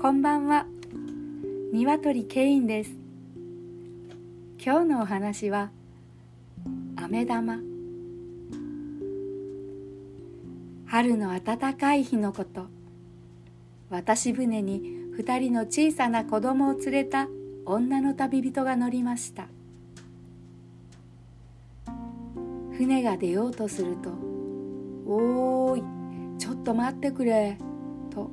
こんばんは。鶏ケインです。今日のお話は飴玉。春の暖かい日のこと。渡し船に二人の小さな子供を連れた女の旅人が乗りました。船が出ようとすると「おーいちょっと待ってくれ」と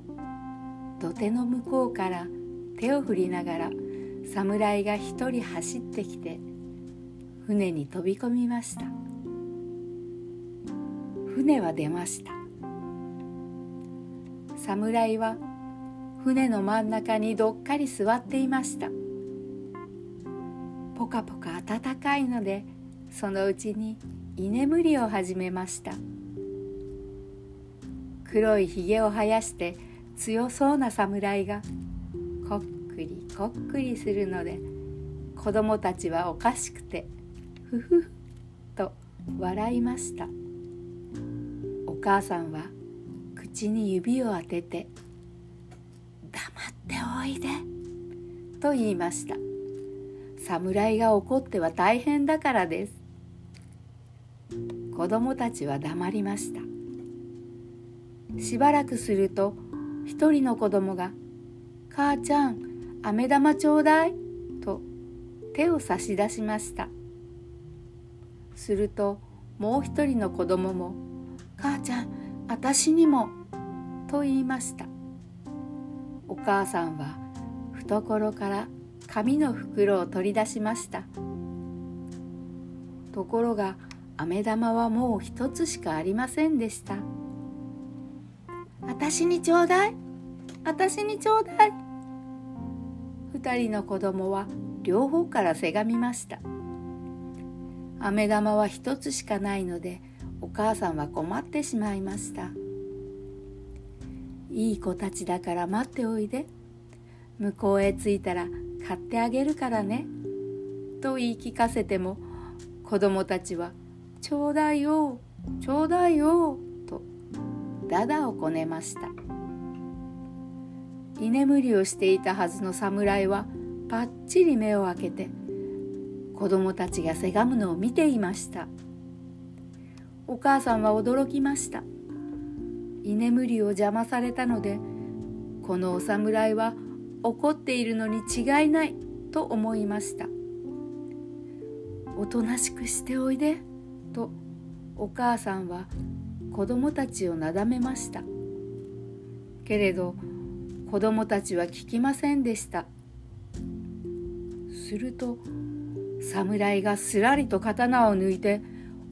土手の向こうから手を振りながら侍が一人走ってきて船に飛び込みました。船は出ました。侍は船の真ん中にどっかり座っていました。ポカポカ暖かいのでそのうちに居眠りを始めました。黒いひげを生やして強そうな侍がこっくりこっくりするので子供たちはおかしくてふふふと笑いました。お母さんは口に指を当てて「黙っておいで」と言いました。侍が怒っては大変だからです。子供たちは黙りました。しばらくすると一人の子供が「母ちゃん飴玉ちょうだい」と手を差し出しました。するともう一人の子供も「母ちゃん私にも」と言いました。お母さんは懐から紙の袋を取り出しました。ところが飴玉はもう一つしかありませんでした。私にちょうだい。私にちょうだい。二人の子供は両方からせがみました。飴玉は一つしかないのでお母さんは困ってしまいました。いい子たちだから待っておいで。向こうへ着いたら買ってあげるからね。と言い聞かせても子供たちは「ちょうだいよちょうだいよ」ダダをこねました。居眠りをしていたはずの侍はぱっちり目を開けて子供たちがせがむのを見ていました。お母さんは驚きました。居眠りを邪魔されたのでこのお侍は怒っているのに違いないと思いました。おとなしくしておいでとお母さんは子供たちをなだめました。けれど子供たちは聞きませんでした。すると侍がすらりと刀を抜いて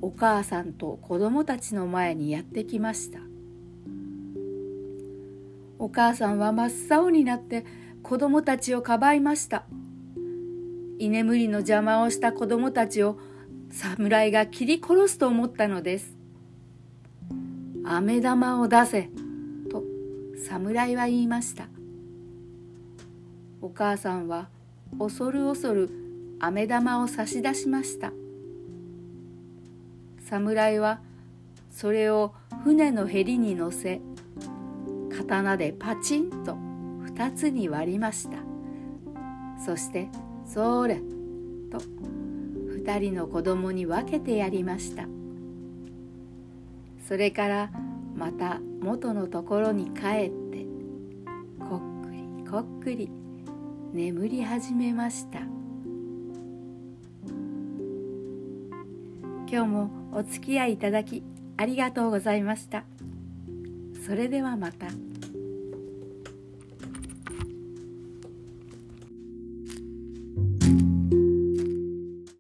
お母さんと子供たちの前にやってきました。お母さんは真っ青になって子供たちをかばいました。居眠りの邪魔をした子供たちを侍が切り殺すと思ったのです。飴玉を出せと侍は言いました。お母さんは恐る恐る飴玉を差し出しました。侍はそれを船のへりに乗せ刀でパチンと二つに割りました。そして「それ」と二人の子供に分けてやりました。それからまた元のところに帰ってこっくりこっくり眠り始めました今日もお付き合いいただきありがとうございましたそれではまた。